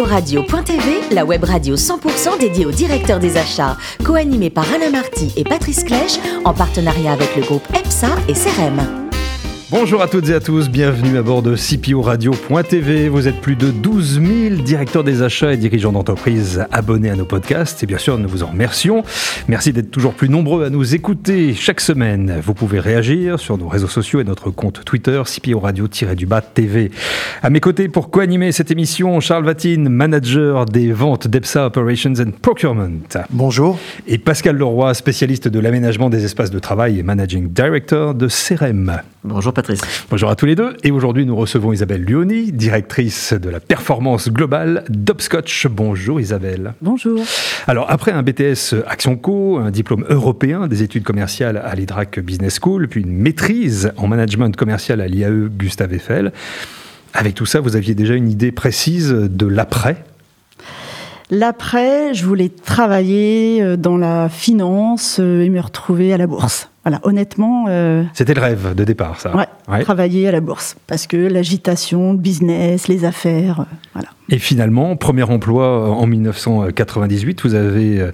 Radio.tv, la web radio 100% dédiée aux directeurs des achats, co-animée par Alain Marty et Patrice Clèche, en partenariat avec le groupe EPSA et CRM. Bonjour à toutes et à tous, bienvenue à bord de CPO Radio.tv. Vous êtes plus de 12 000 directeurs des achats et dirigeants d'entreprise abonnés à nos podcasts et bien sûr nous vous en remercions. Merci d'être toujours plus nombreux à nous écouter chaque semaine. Vous pouvez réagir sur nos réseaux sociaux et notre compte Twitter CPO Radio-du-bas TV. À mes côtés pour co-animer cette émission, Charles Vatine, manager des ventes d'EPSA Operations and Procurement. Bonjour. Et Pascal Leroy, spécialiste de l'aménagement des espaces de travail et managing director de CRM. Bonjour Patrice. Bonjour à tous les deux. Et aujourd'hui, nous recevons Isabelle Lioni, directrice de la performance globale d'Opscotch. Bonjour Isabelle. Bonjour. Alors, après un BTS Action Co, un diplôme européen des études commerciales à l'IDRAC Business School, puis une maîtrise en management commercial à l'IAE Gustave Eiffel, avec tout ça, vous aviez déjà une idée précise de l'après? L'après, je voulais travailler euh, dans la finance euh, et me retrouver à la bourse. Voilà, honnêtement. Euh, C'était le rêve de départ, ça. Ouais, travailler à la bourse. Parce que l'agitation, le business, les affaires, voilà. Et finalement, premier emploi en 1998, vous avez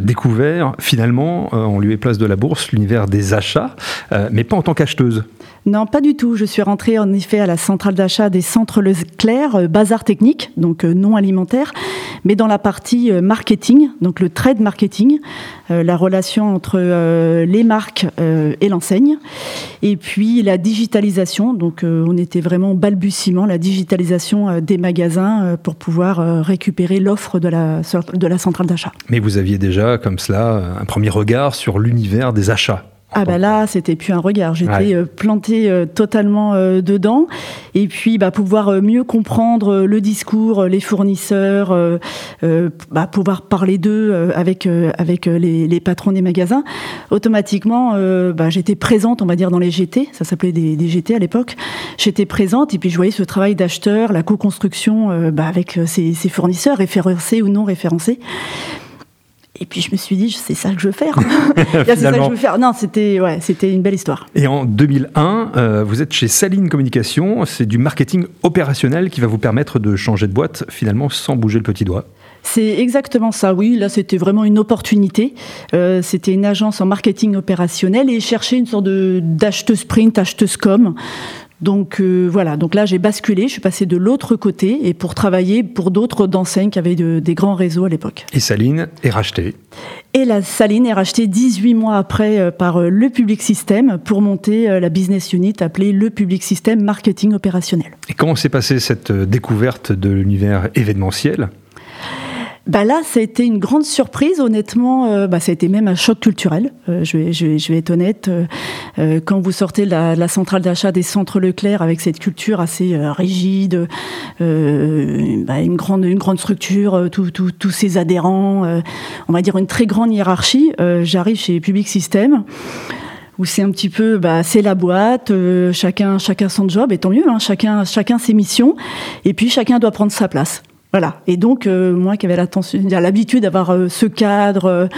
découvert, finalement, en lieu et place de la bourse, l'univers des achats, mais pas en tant qu'acheteuse. Non, pas du tout. Je suis rentrée en effet à la centrale d'achat des centres Leclerc, euh, bazar technique, donc euh, non alimentaire, mais dans la partie euh, marketing, donc le trade marketing, la relation entre les marques et l'enseigne, et puis la digitalisation. Donc on était vraiment balbutiement la digitalisation des magasins pour pouvoir récupérer l'offre de la, de la centrale d'achat. Mais vous aviez déjà comme cela un premier regard sur l'univers des achats ah bah là, c'était plus un regard. J'étais euh, plantée euh, totalement euh, dedans. Et puis, bah, pouvoir mieux comprendre le discours, les fournisseurs, bah, pouvoir parler d'eux avec avec les, patrons des magasins. Automatiquement, bah, j'étais présente, on va dire, dans les GT. Ça s'appelait des, GT à l'époque. J'étais présente et puis je voyais ce travail d'acheteur, la co-construction bah, avec ces, ces fournisseurs, référencés ou non référencés. Et puis je me suis dit, c'est ça que je veux faire. c'est ça que je veux faire. Non, c'était ouais, c'était une belle histoire. Et en 2001, euh, vous êtes chez Saline Communication. C'est du marketing opérationnel qui va vous permettre de changer de boîte finalement sans bouger le petit doigt. C'est exactement ça, oui. Là, c'était vraiment une opportunité. Euh, c'était une agence en marketing opérationnel et chercher une sorte d'acheteuse print, acheteuse com. Donc euh, voilà, donc là j'ai basculé, je suis passé de l'autre côté et pour travailler pour d'autres d'enseignes qui avaient des grands réseaux à l'époque. Et Saline est rachetée Et la Saline est rachetée 18 mois après euh, par euh, le Public System pour monter la business unit appelée le Public System Marketing Opérationnel. Et comment s'est passée cette découverte de l'univers événementiel? Bah là, ça a été une grande surprise, honnêtement. Euh, bah, ça a été même un choc culturel. Euh, je, vais, je, vais, je, vais, être honnête. Euh, quand vous sortez de la, la centrale d'achat des centres Leclerc avec cette culture assez rigide, bah, une grande, une grande structure, tous ces adhérents, on va dire une très grande hiérarchie. J'arrive chez Public System où c'est un petit peu, bah, c'est la boîte, chacun, chacun son job, et tant mieux, hein, chacun, chacun ses missions, et puis chacun doit prendre sa place. Voilà. Et donc, euh, moi qui avais l'habitude d'avoir euh, ce cadre,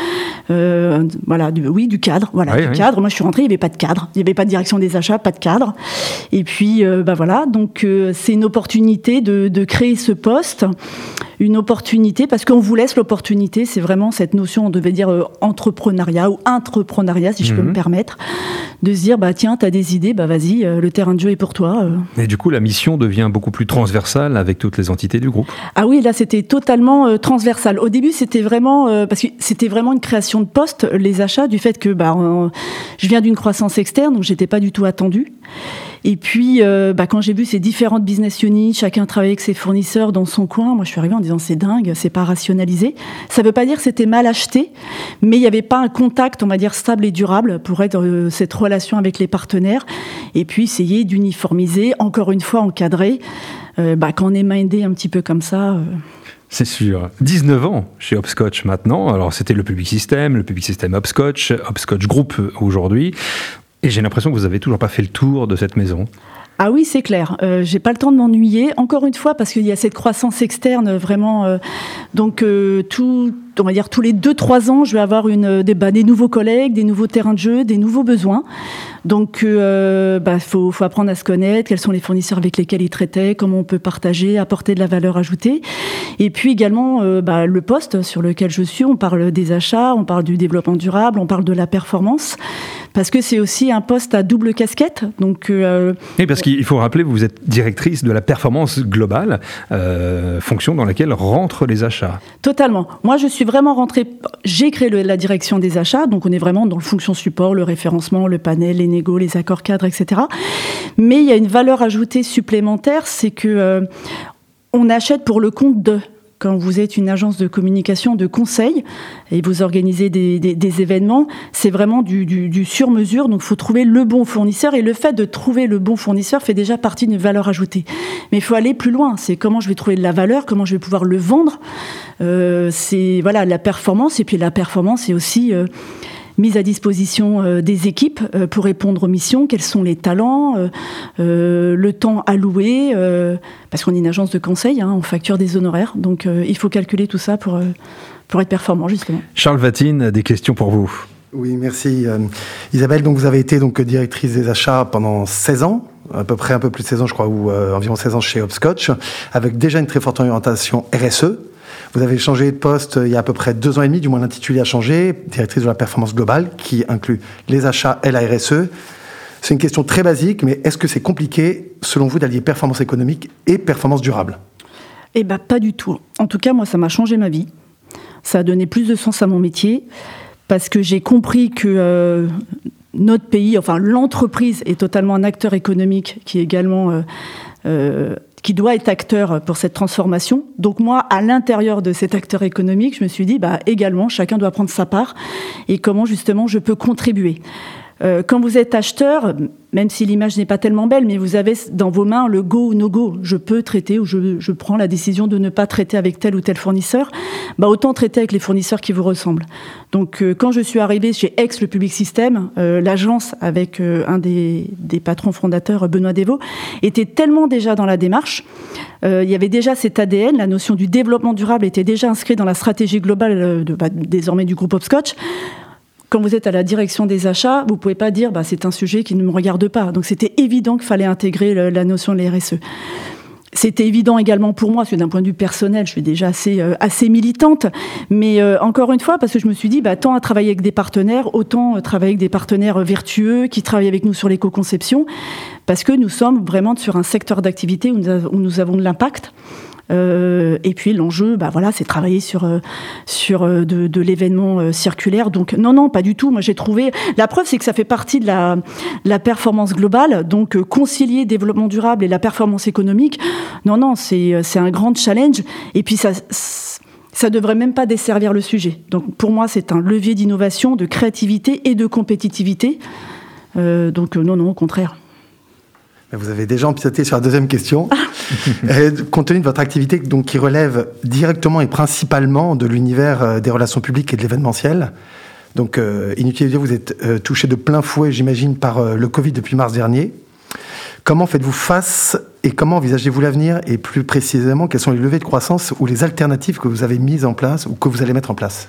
euh, voilà, du, oui, du cadre, voilà, du cadre. Moi, je suis rentrée, il n'y avait pas de cadre, il n'y avait pas de direction des achats, pas de cadre. Et puis, bah voilà, donc c'est une opportunité de, de, créer ce poste, une opportunité parce qu'on vous laisse l'opportunité. C'est vraiment cette notion, on devait dire entrepreneuriat ou entrepreneuriat, si je peux mhm. me permettre, de se dire, bah tiens, tu as des idées, bah vas-y, le terrain de jeu est pour toi. Et du coup, la mission devient beaucoup plus transversale avec toutes les entités du groupe. Ah ah oui, là c'était totalement euh, transversal. Au début, c'était vraiment euh, parce que c'était vraiment une création de poste, les achats, du fait que bah, je viens d'une croissance externe, donc j'étais pas du tout attendue. Et puis, euh, bah, quand j'ai vu ces différentes business units, chacun travaillait avec ses fournisseurs dans son coin, moi je suis arrivée en disant c'est dingue, c'est pas rationalisé. Ça veut pas dire que c'était mal acheté, mais il n'y avait pas un contact, on va dire, stable et durable pour être cette relation avec les partenaires. Et puis essayer d'uniformiser, encore une fois encadrer. Euh, bah, quand on est mindé un petit peu comme ça. Euh. C'est sûr. 19 ans chez Hopscotch maintenant. Alors, c'était le Public System, le Public System Hopscotch, Hopscotch Group aujourd'hui. Et j'ai l'impression que vous avez toujours pas fait le tour de cette maison. Ah oui, c'est clair. Euh, j'ai pas le temps de m'ennuyer. Encore une fois, parce qu'il y a cette croissance externe vraiment. Euh, donc tout, on va dire tous les deux trois ans, je vais avoir bah, des nouveaux collègues, des nouveaux terrains de jeu, des nouveaux besoins. Donc, il euh, bah, faut, faut, apprendre à se connaître, quels sont les fournisseurs avec lesquels ils traitaient, comment on peut partager, apporter de la valeur ajoutée. Et puis également, euh, bah, le poste sur lequel je suis, on parle des achats, on parle du développement durable, on parle de la performance parce que c'est aussi un poste à double casquette. Donc, euh, oui, parce qu'il faut rappeler, vous êtes directrice de la performance globale, euh, fonction dans laquelle rentrent les achats. Totalement. Moi, je suis vraiment rentrée. J'ai créé la direction des achats, donc on est vraiment dans le fonction support, le référencement, le panel, les les accords cadres, etc. Mais il y a une valeur ajoutée supplémentaire, c'est que euh, on achète pour le compte de quand vous êtes une agence de communication, de conseil, et vous organisez des, événements, c'est vraiment du, sur-mesure. Donc, il faut trouver le bon fournisseur. Et le fait de trouver le bon fournisseur fait déjà partie d'une valeur ajoutée. Mais il faut aller plus loin. C'est comment je vais trouver de la valeur, comment je vais pouvoir le vendre. Euh, c'est voilà la performance. Et puis la performance, c'est aussi euh, mise à disposition euh, des équipes euh, pour répondre aux missions, quels sont les talents, euh, le temps alloué, parce qu'on est une agence de conseil, hein, on facture des honoraires, donc il faut calculer tout ça pour, pour être performant justement. Charles Vatine, des questions pour vous. Oui, merci. Isabelle, donc vous avez été donc directrice des achats pendant 16 ans, à peu près un peu plus de 16 ans, je crois, ou environ 16 ans chez Hopscotch, avec déjà une très forte orientation RSE. Vous avez changé de poste euh, il y a à peu près deux ans et demi, du moins l'intitulé a changé, directrice de la performance globale, qui inclut les achats et la RSE. C'est une question très basique, mais est-ce que c'est compliqué, selon vous, d'allier performance économique et performance durable? Eh bien, pas du tout. En tout cas, moi, ça m'a changé ma vie. Ça a donné plus de sens à mon métier, parce que j'ai compris que euh, notre pays, enfin l'entreprise, est totalement un acteur économique qui est également euh, qui doit être acteur pour cette transformation. Donc moi, à l'intérieur de cet acteur économique, je me suis dit, bah, également, chacun doit prendre sa part et comment justement je peux contribuer. Euh, quand vous êtes acheteur, même si l'image n'est pas tellement belle, mais vous avez dans vos mains le go ou no go. Je peux traiter ou je, prends la décision de ne pas traiter avec tel ou tel fournisseur. Bah, autant traiter avec les fournisseurs qui vous ressemblent. Donc, euh, quand je suis arrivée chez Ex, le Public System, euh, l'agence avec un des, patrons fondateurs, Benoît Devaux, était tellement déjà dans la démarche. il y avait déjà cet ADN, la notion du développement durable était déjà inscrite dans la stratégie globale bah, désormais du groupe Hopscotch quand vous êtes à la direction des achats, vous pouvez pas dire bah, c'est un sujet qui ne me regarde pas. Donc c'était évident qu'il fallait intégrer la notion de RSE. C'était évident également pour moi, parce que d'un point de vue personnel, je suis déjà assez, euh, militante. Mais euh, encore une fois, parce que je me suis dit, bah, tant à travailler avec des partenaires, autant euh, travailler avec des partenaires vertueux qui travaillent avec nous sur l'éco-conception, parce que nous sommes vraiment sur un secteur d'activité où, nous avons de l'impact. Euh, et puis l'enjeu, bah voilà, c'est travailler sur euh, sur euh, de, l'événement circulaire. Donc non, non, pas du tout. Moi, j'ai trouvé. La preuve, c'est que ça fait partie de la, performance globale. Donc concilier développement durable et la performance économique. Non, non, c'est un grand challenge. Et puis ça ça devrait même pas desservir le sujet. Donc pour moi, c'est un levier d'innovation, de créativité et de compétitivité. Donc non, non, au contraire. Vous avez déjà empiété sur la deuxième question. Euh, compte tenu de votre activité donc, qui relève directement et principalement de l'univers euh, des relations publiques et de l'événementiel, donc euh, inutile de dire, vous êtes touché de plein fouet, j'imagine, par le Covid depuis mars dernier. Comment faites-vous face et comment envisagez-vous l'avenir? Et plus précisément, quelles sont les levées de croissance ou les alternatives que vous avez mises en place ou que vous allez mettre en place?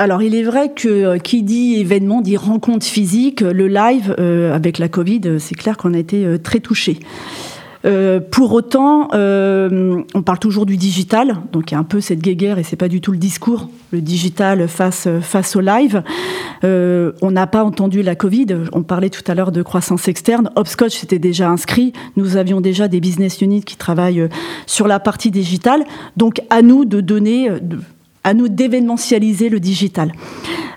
Alors, il est vrai que euh, qui dit événement dit rencontre physique. Le live, euh, avec la Covid, euh, c'est clair qu'on a été très touchés. pour autant, on parle toujours du digital, donc il y a un peu cette guéguerre et c'est pas du tout le discours, le digital face face au live. on n'a pas entendu la Covid. On parlait tout à l'heure de croissance externe. Hopscotch s'était déjà inscrit. Nous avions déjà des business units qui travaillent sur la partie digitale. Donc à nous de donner à nous d'événementialiser le digital.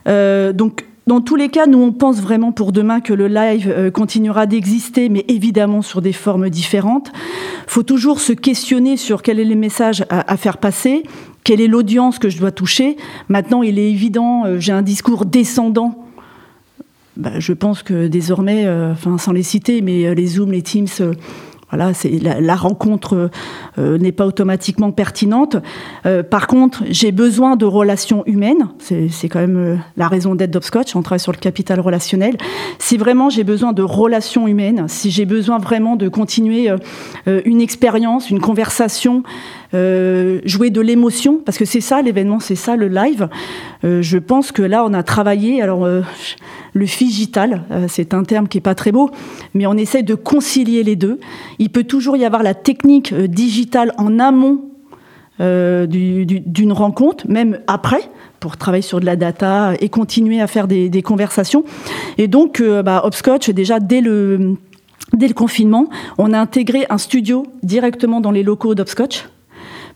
Euh, donc, dans tous les cas, nous, on pense vraiment pour demain que le live euh, continuera d'exister, mais évidemment sur des formes différentes. Il faut toujours se questionner sur quel est le message à, faire passer, quelle est l'audience que je dois toucher. Maintenant, il est évident, euh, j'ai un discours descendant. Bah, je pense que désormais, enfin, sans les citer, mais les Zoom, les Teams voilà, la, rencontre euh, n'est pas automatiquement pertinente. Euh, par contre, j'ai besoin de relations humaines. C'est quand même euh, la raison d'être d'Opscotch. On travaille sur le capital relationnel. Si vraiment j'ai besoin de relations humaines, si j'ai besoin vraiment de continuer une expérience, une conversation, jouer de l'émotion, parce que c'est ça l'événement, c'est ça le live. je pense que là, on a travaillé. Alors, le figital, c'est un terme qui est pas très beau, mais on essaie de concilier les deux. Il peut toujours y avoir la technique digitale en amont d'une rencontre, même après pour travailler sur de la data et continuer à faire des, conversations. Et donc, euh, bah, Hopscotch, déjà dès le confinement, on a intégré un studio directement dans les locaux d'Hopscotch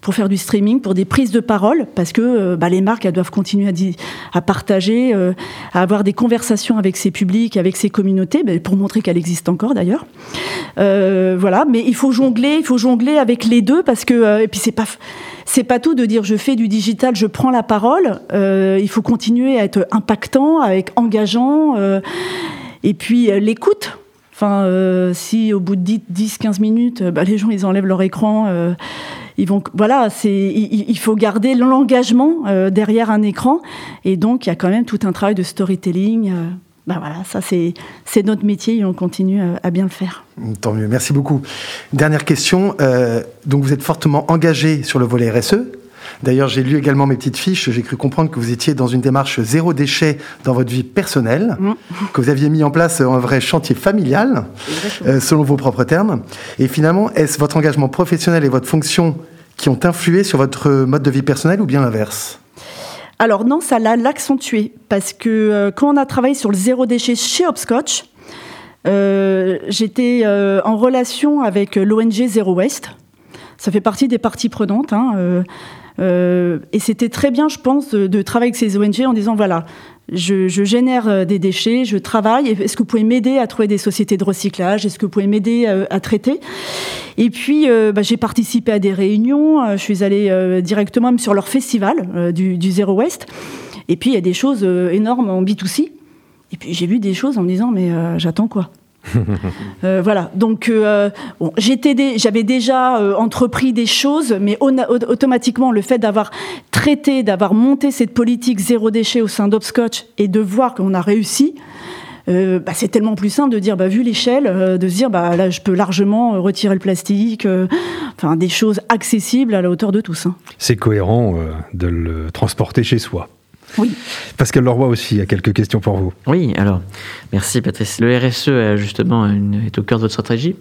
pour faire du streaming, pour des prises de parole, parce que euh, bah, les marques elles doivent continuer à, partager, euh, à avoir des conversations avec ses publics, avec ses communautés, bah, pour montrer qu'elle existe encore d'ailleurs. voilà, mais il faut jongler, il faut jongler avec les deux parce que et puis c'est pas c'est pas tout de dire je fais du digital, je prends la parole. Euh, il faut continuer à être impactant, avec engageant, euh, et puis euh, l'écoute. Enfin, si au bout de 10-15 minutes, bah, les gens ils enlèvent leur écran, ils vont, voilà, c'est, il, faut garder l'engagement derrière un écran, et donc il y a quand même tout un travail de storytelling. Ben voilà, ça c'est notre métier et on continue à bien le faire. Tant mieux, merci beaucoup. Dernière question, euh, donc vous êtes fortement engagé sur le volet RSE. D'ailleurs, j'ai lu également mes petites fiches, j'ai cru comprendre que vous étiez dans une démarche zéro déchet dans votre vie personnelle, mm. que vous aviez mis en place un vrai chantier familial, euh, selon vos propres termes. Et finalement, est-ce votre engagement professionnel et votre fonction qui ont influé sur votre mode de vie personnel ou bien l'inverse? Alors non, ça l'a l'accentué parce que euh, quand on a travaillé sur le zéro déchet chez Hopscotch, euh, j'étais euh, en relation avec l'ONG Zero Waste. Ça fait partie des parties prenantes. Hein, et c'était très bien, je pense, de, travailler avec ces ONG en disant voilà, je, génère des déchets, je travaille. Est-ce que vous pouvez m'aider à trouver des sociétés de recyclage? Est-ce que vous pouvez m'aider à traiter? Et puis, bah, j'ai participé à des réunions. Je suis allée directement même sur leur festival du, du Zero Waste. Et puis, il y a des choses énormes en B2C. Et puis, j'ai vu des choses en me disant mais j'attends quoi? euh, voilà. Donc, euh, j'avais déjà euh, entrepris des choses, mais automatiquement, le fait d'avoir traité, d'avoir monté cette politique zéro déchet au sein d'Opscotch et de voir qu'on a réussi, bah, c'est tellement plus simple de dire, bah, vu l'échelle, de se dire, bah, là, je peux largement retirer le plastique, des choses accessibles à la hauteur de tous. Hein. C'est cohérent de le transporter chez soi. Oui. Pascal Leroy aussi a quelques questions pour vous. Oui, alors, merci Patrice. Le RSE justement est au cœur de votre stratégie.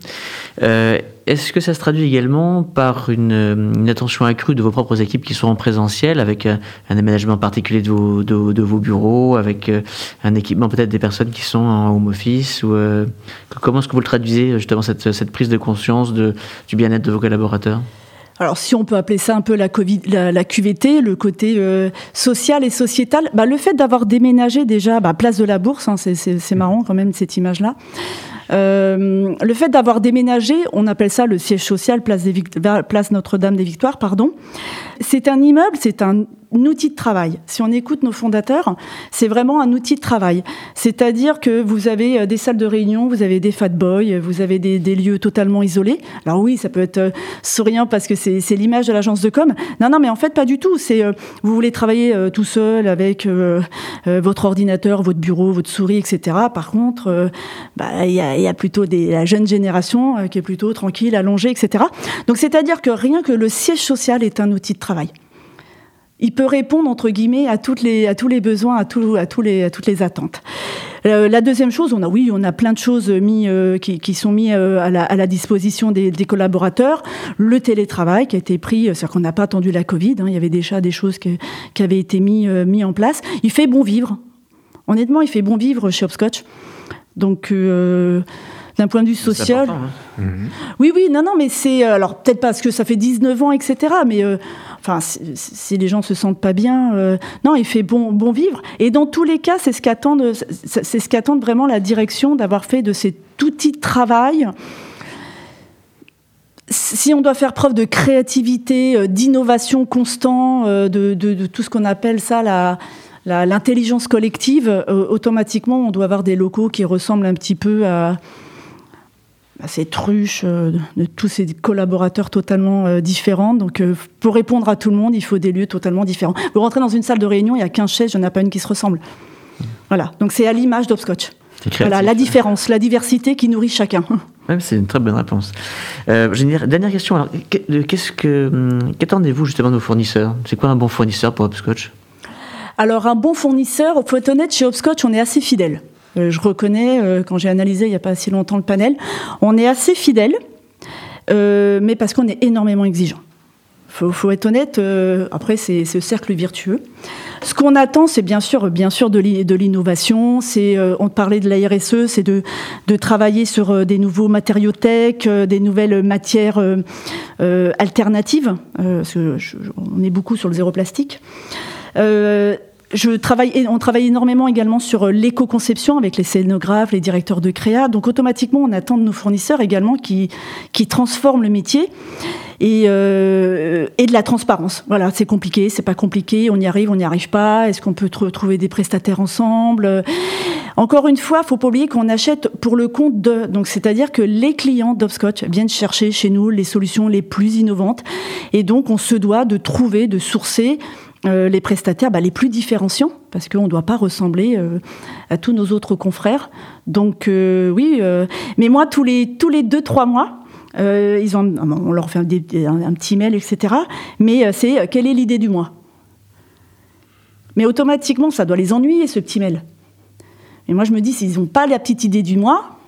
Euh, est-ce que ça se traduit également par une, attention accrue de vos propres équipes qui sont en présentiel, avec un, aménagement particulier de vos, de, vos, bureaux, avec euh, un équipement peut-être des personnes qui sont en home office ou, euh, Comment est-ce que vous le traduisez justement cette, cette prise de conscience de, du bien-être de vos collaborateurs? Alors si on peut appeler ça un peu la, COVID, la, QVT, le côté euh, social et sociétal, bah, le fait d'avoir déménagé déjà, bah, place de la Bourse, hein, c'est marrant quand même cette image-là. Euh, le fait d'avoir déménagé, on appelle ça le siège social, place, place Notre-Dame des Victoires, pardon. C'est un immeuble, c'est un outil de travail. Si on écoute nos fondateurs, c'est vraiment un outil de travail. C'est-à-dire que vous avez euh, des salles de réunion, vous avez des fat boys, vous avez des, lieux totalement isolés. Alors oui, ça peut être euh, souriant parce que c'est l'image de l'agence de com. Non, non, mais en fait, pas du tout. C'est euh, vous voulez travailler tout seul avec votre ordinateur, votre bureau, votre souris, etc. Par contre, bah, il y, a, plutôt la jeune génération qui est plutôt tranquille, allongée, etc. Donc c'est-à-dire que rien que le siège social est un outil de travail il peut répondre entre guillemets à toutes les à tous les besoins, à tous à tous les à toutes les attentes. Euh, la deuxième chose, on a oui, on a plein de choses mis euh, qui, qui, sont mis euh, à, la, à, la, disposition des, des, collaborateurs. Le télétravail qui a été pris, c'est-à-dire qu'on n'a pas attendu la Covid. Hein, il y avait déjà des choses qui, qui avaient été mis mis en place. Il fait bon vivre. Honnêtement, il fait bon vivre chez Hopscotch. Donc d'un point de vue social. Hein. Oui, oui, non, non, mais c'est alors peut-être parce que ça fait 19 ans, etc. Mais enfin, si, les gens se sentent pas bien, euh, non, il fait bon, bon vivre. Et dans tous les cas, c'est ce qu'attendent, c'est ce qu'attendent vraiment la direction d'avoir fait de cet outil de travail. Si on doit faire preuve de créativité, euh, d'innovation constant, euh, de, de, tout ce qu'on appelle ça la, l'intelligence collective, automatiquement, on doit avoir des locaux qui ressemblent un petit peu à, ces truches euh, de, tous ces collaborateurs totalement euh, différents. Donc, euh, pour répondre à tout le monde, il faut des lieux totalement différents. Vous rentrez dans une salle de réunion, il y a 15 chaises, il n'y en a pas une qui se ressemble. Voilà. Donc, c'est à l'image d'Opscotch. Voilà, la différence, la diversité qui nourrit chacun. c'est une très bonne réponse. dernière question. qu'est-ce que, hum, qu'attendez-vous justement de vos fournisseurs? C'est quoi un bon fournisseur pour Hopscotch? Alors, un bon fournisseur, faut être honnête, chez Hopscotch, on est assez fidèle. Euh, je reconnais, euh, quand j'ai analysé il n'y a pas si longtemps le panel, on est assez fidèle, euh, mais parce qu'on est énormément exigeant. Faut, faut être honnête. après, c'est ce cercle virtueux. Ce qu'on attend, c'est bien sûr, bien sûr, de l'innovation. C'est, on parlait de la RSE, c'est de, travailler sur des nouveaux matériaux tech, des nouvelles matières alternatives. parce que on est beaucoup sur le zéro plastique. Je travaille, on travaille énormément également sur euh, l'éco-conception avec les scénographes, les directeurs de créa. Donc automatiquement, on attend de nos fournisseurs également qui, qui transforment le métier et, euh, et de la transparence. Voilà, c'est compliqué, c'est pas compliqué, on y arrive, on n'y arrive pas. Est-ce qu'on peut trouver des prestataires ensemble? Encore une fois, faut pas oublier qu'on achète pour le compte de. Donc c'est-à-dire que les clients d'Obscotch viennent chercher chez nous les solutions les plus innovantes et donc on se doit de trouver, de sourcer euh, les prestataires bah, les plus différenciants, parce qu'on ne doit pas ressembler euh, à tous nos autres confrères. Donc euh, oui, mais moi, tous les, tous les deux, trois mois, ils ont, on leur fait un, petit mail, etc. Mais c'est quelle est l'idée du mois? Mais automatiquement, ça doit les ennuyer, ce petit mail. Et moi, je me dis, s'ils n'ont pas la petite idée du mois,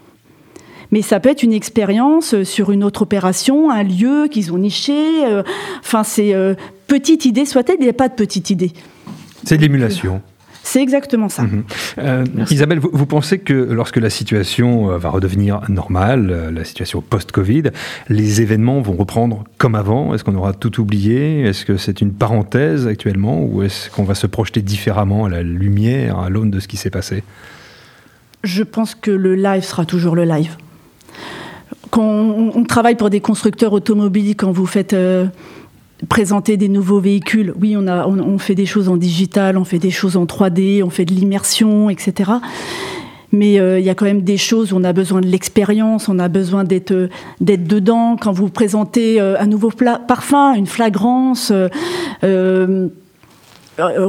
mais ça peut être une expérience sur une autre opération, un lieu qu'ils ont niché. Enfin, c'est petite idée soit-elle, il n'y a pas de petite idée. C'est de l'émulation. C'est exactement ça. Mhm. Euh, Isabelle, vous, pensez que lorsque la situation euh, va redevenir normale, euh, la situation post-Covid, les événements vont reprendre comme avant? Est-ce qu'on aura tout oublié? Est-ce que c'est une parenthèse actuellement? Ou est-ce qu'on va se projeter différemment à la lumière, à l'aune de ce qui s'est passé? Je pense que le live sera toujours le live. Quand on, travaille pour des constructeurs automobiles, quand vous faites présenter des nouveaux véhicules. Oui, on, a, on, fait des choses en digital, on fait des choses en 3D, on fait de l'immersion, etc. Mais euh, il y a quand même des choses où on a besoin de l'expérience, on a besoin d'être euh, dedans. Quand vous présentez euh, un nouveau parfum, une flagrance. on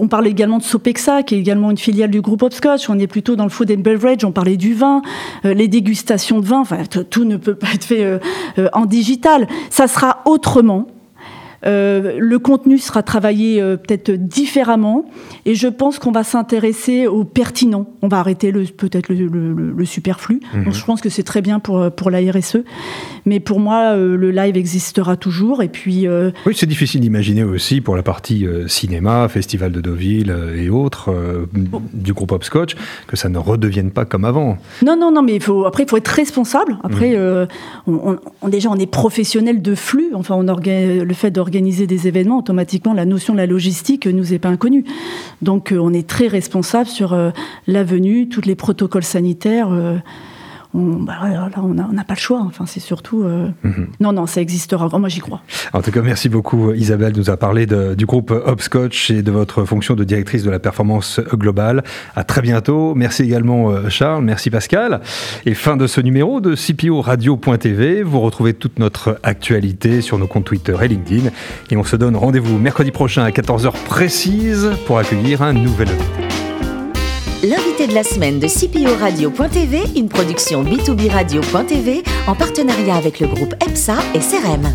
parlait également de Sopexa, qui est également une filiale du groupe Hopscotch. On est plutôt dans le food and beverage. On parlait du vin, les dégustations de vin. Enfin, tout ne peut pas être fait en digital. Ça sera autrement. Euh, le contenu sera travaillé euh, peut-être différemment et je pense qu'on va s'intéresser au pertinent. On va arrêter peut-être le, superflu. Mhm. je pense que c'est très bien pour, pour la RSE. Mais pour moi, euh, le live existera toujours. Et puis, Oui, c'est difficile d'imaginer aussi pour la partie cinéma, Festival de Deauville et autres du groupe Hopscotch que ça ne redevienne pas comme avant. Non, non, non, mais faut, après, il faut être responsable. Après, mhm. on, déjà, on est professionnel de flux. Enfin, on le fait d'organiser organiser des événements, automatiquement, la notion de la logistique nous est pas inconnue. Donc, euh, on est très responsable sur euh, la venue, tous les protocoles sanitaires. Euh, on, bah, là, on n'a pas le choix. Enfin, c'est surtout. Mhm. Non, non, ça existera. Moi, j'y crois. En tout cas, merci beaucoup, Isabelle, nous a parlé du groupe Hopscotch et de votre fonction de directrice de la performance globale. À très bientôt. Merci également, Charles. Merci, Pascal. Et fin de ce numéro de CPO Radio.tv. Vous retrouvez toute notre actualité sur nos comptes Twitter et LinkedIn. Et on se donne rendez-vous mercredi prochain à 14h précise pour accueillir un nouvel invité. L'invité de la semaine de CPO Radio.tv, une production B2B Radio.tv en partenariat avec le groupe EPSA et CRM.